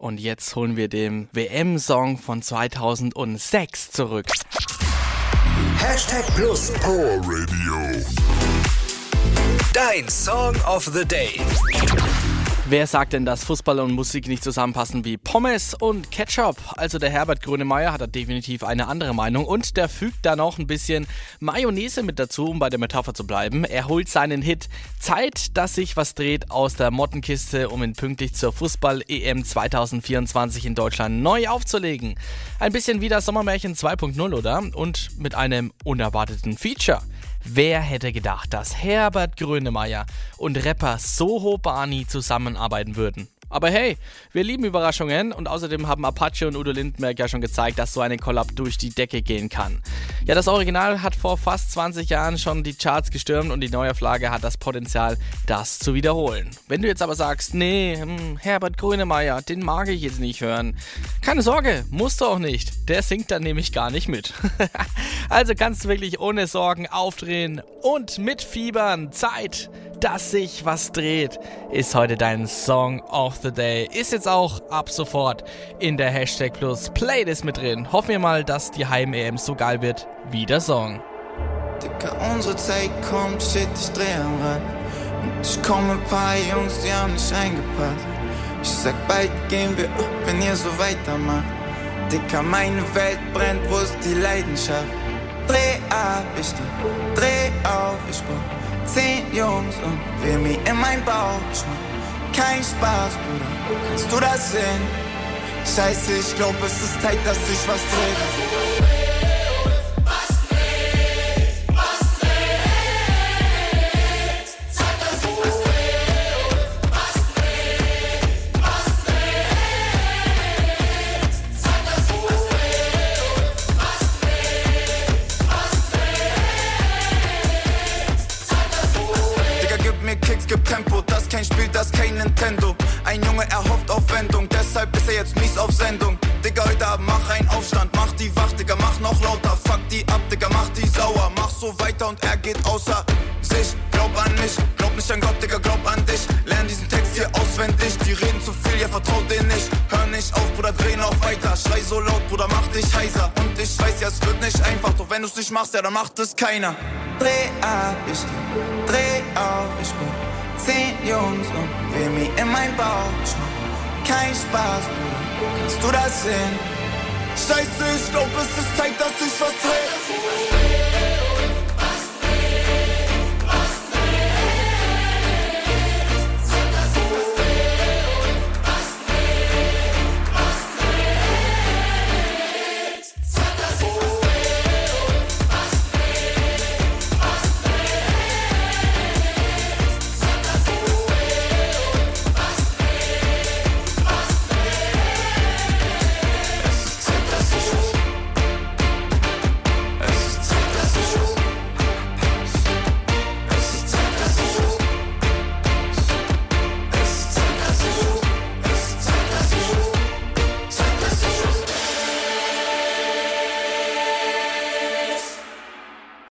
Und jetzt holen wir den WM-Song von 2006 zurück. Hashtag Plus Power Radio. Dein Song of the Day. Wer sagt denn, dass Fußball und Musik nicht zusammenpassen wie Pommes und Ketchup? Also der Herbert Grönemeyer hat da definitiv eine andere Meinung und der fügt da noch ein bisschen Mayonnaise mit dazu, um bei der Metapher zu bleiben. Er holt seinen Hit Zeit, dass sich was dreht aus der Mottenkiste, um ihn pünktlich zur Fußball-EM 2024 in Deutschland neu aufzulegen. Ein bisschen wie das Sommermärchen 2.0, oder? Und mit einem unerwarteten Feature. Wer hätte gedacht, dass Herbert Grönemeyer und Rapper Soho Barney zusammenarbeiten würden? Aber hey, wir lieben Überraschungen und außerdem haben Apache und Udo Lindenberg ja schon gezeigt, dass so eine Collab durch die Decke gehen kann. Ja, das Original hat vor fast 20 Jahren schon die Charts gestürmt und die Neuauflage hat das Potenzial, das zu wiederholen. Wenn du jetzt aber sagst, nee, hm, Herbert Grönemeyer, den mag ich jetzt nicht hören. Keine Sorge, musst du auch nicht. Der singt dann nämlich gar nicht mit. also kannst du wirklich ohne Sorgen aufdrehen und mitfiebern. Zeit dass sich was dreht, ist heute dein Song of the Day. Ist jetzt auch ab sofort in der Hashtag Plus Playlist mit drin. Hoffen wir mal, dass die Heim-EM so geil wird wie der Song. Dicker, unsere Zeit kommt, shit, ich dreh am Rad. Und ich komme ein paar Jungs, die haben nicht eingepasst. Ich sag, bald gehen wir, wenn ihr so weitermacht. Dicker, meine Welt brennt, wo ist die Leidenschaft? Dreh ab, ich dreh, dreh auf, ich brauch zehn Jungs und will mir in mein Bauch. Ich mach kein Spaß, Bruder. Kannst du das sehen? Scheiße, ich glaub, es ist Zeit, dass sich was dreht. gibt Tempo, das kein Spiel, das kein Nintendo. Ein Junge erhofft Aufwendung, deshalb ist er jetzt mies auf Sendung. Digga, heute Abend mach einen Aufstand, mach die wach, Digga, mach noch lauter. Fuck die ab, Digga, mach die sauer. Mach so weiter und er geht außer sich. Glaub an mich, glaub nicht an Gott, Digga, glaub an dich. Lern diesen Text hier auswendig, die reden zu viel, ja, vertraut denen nicht. Hör nicht auf, Bruder, dreh noch weiter. Schrei so laut, Bruder, mach dich heiser. Und ich weiß, ja, es wird nicht einfach, doch wenn du's nicht machst, ja, dann macht es keiner. Dreh ab, ich dreh, auf, ich bin zehn Jungs und will mir in mein Bauch. Kein Spaß, Bruder, kannst du das sehen? Scheiße, ich glaub, es ist Zeit, dass ich was.